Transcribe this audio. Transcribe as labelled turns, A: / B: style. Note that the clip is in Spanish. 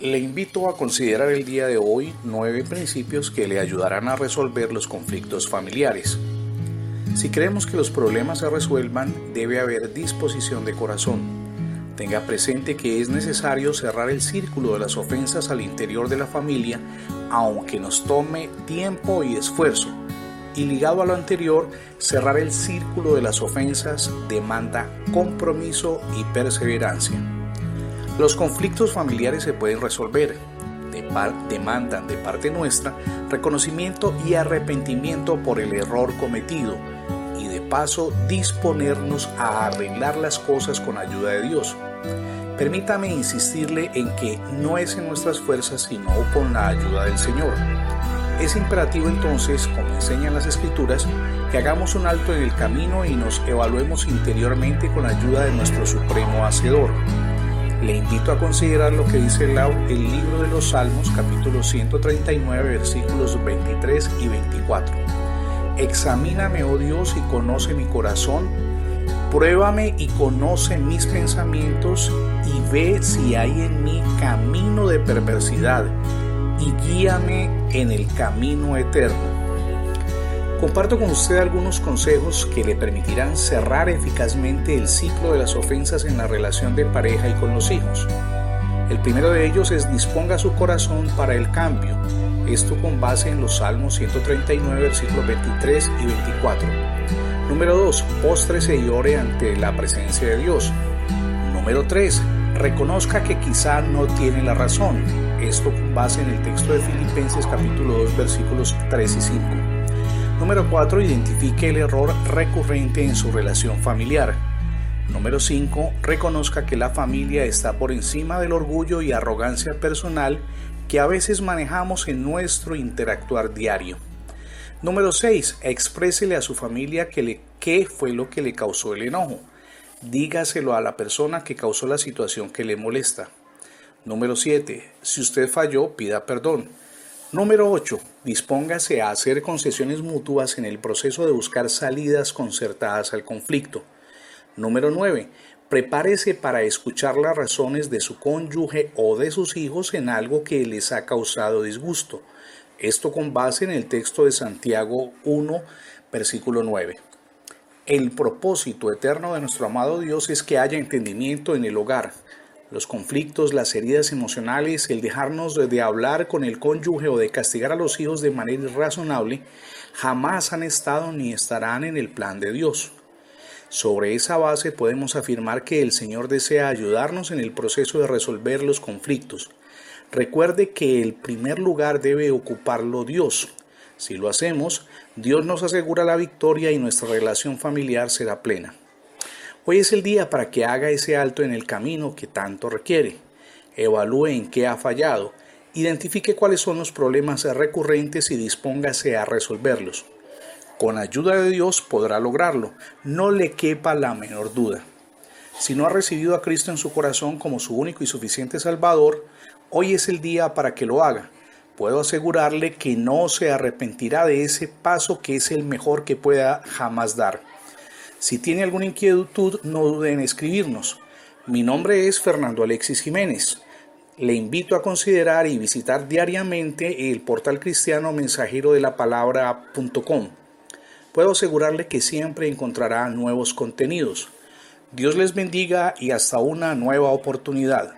A: Le invito a considerar el día de hoy nueve principios que le ayudarán a resolver los conflictos familiares. Si creemos que los problemas se resuelvan, debe haber disposición de corazón. Tenga presente que es necesario cerrar el círculo de las ofensas al interior de la familia, aunque nos tome tiempo y esfuerzo. Y ligado a lo anterior, cerrar el círculo de las ofensas demanda compromiso y perseverancia. Los conflictos familiares se pueden resolver, demandan de parte nuestra reconocimiento y arrepentimiento por el error cometido y de paso disponernos a arreglar las cosas con ayuda de Dios. Permítame insistirle en que no es en nuestras fuerzas sino con la ayuda del Señor. Es imperativo entonces, como enseñan las escrituras, que hagamos un alto en el camino y nos evaluemos interiormente con la ayuda de nuestro Supremo Hacedor. Le invito a considerar lo que dice el, el libro de los Salmos capítulo 139 versículos 23 y 24. Examíname, oh Dios, y conoce mi corazón. Pruébame y conoce mis pensamientos y ve si hay en mí camino de perversidad y guíame en el camino eterno. Comparto con usted algunos consejos que le permitirán cerrar eficazmente el ciclo de las ofensas en la relación de pareja y con los hijos. El primero de ellos es disponga su corazón para el cambio, esto con base en los Salmos 139, versículos 23 y 24. Número 2. Póstrese y ore ante la presencia de Dios. Número 3. Reconozca que quizá no tiene la razón. Esto con base en el texto de Filipenses capítulo 2 versículos 3 y 5. Número 4. Identifique el error recurrente en su relación familiar. Número 5. Reconozca que la familia está por encima del orgullo y arrogancia personal que a veces manejamos en nuestro interactuar diario. Número 6. Exprésele a su familia que le, qué fue lo que le causó el enojo. Dígaselo a la persona que causó la situación que le molesta. Número 7. Si usted falló, pida perdón. Número 8. Dispóngase a hacer concesiones mutuas en el proceso de buscar salidas concertadas al conflicto. Número 9. Prepárese para escuchar las razones de su cónyuge o de sus hijos en algo que les ha causado disgusto. Esto con base en el texto de Santiago 1, versículo 9. El propósito eterno de nuestro amado Dios es que haya entendimiento en el hogar, los conflictos, las heridas emocionales, el dejarnos de hablar con el cónyuge o de castigar a los hijos de manera irrazonable, jamás han estado ni estarán en el plan de Dios. Sobre esa base podemos afirmar que el Señor desea ayudarnos en el proceso de resolver los conflictos. Recuerde que el primer lugar debe ocuparlo Dios. Si lo hacemos, Dios nos asegura la victoria y nuestra relación familiar será plena. Hoy es el día para que haga ese alto en el camino que tanto requiere. Evalúe en qué ha fallado, identifique cuáles son los problemas recurrentes y dispóngase a resolverlos. Con ayuda de Dios podrá lograrlo, no le quepa la menor duda. Si no ha recibido a Cristo en su corazón como su único y suficiente Salvador, hoy es el día para que lo haga. Puedo asegurarle que no se arrepentirá de ese paso que es el mejor que pueda jamás dar. Si tiene alguna inquietud, no dude en escribirnos. Mi nombre es Fernando Alexis Jiménez. Le invito a considerar y visitar diariamente el portal cristiano mensajero de la palabra.com. Puedo asegurarle que siempre encontrará nuevos contenidos. Dios les bendiga y hasta una nueva oportunidad.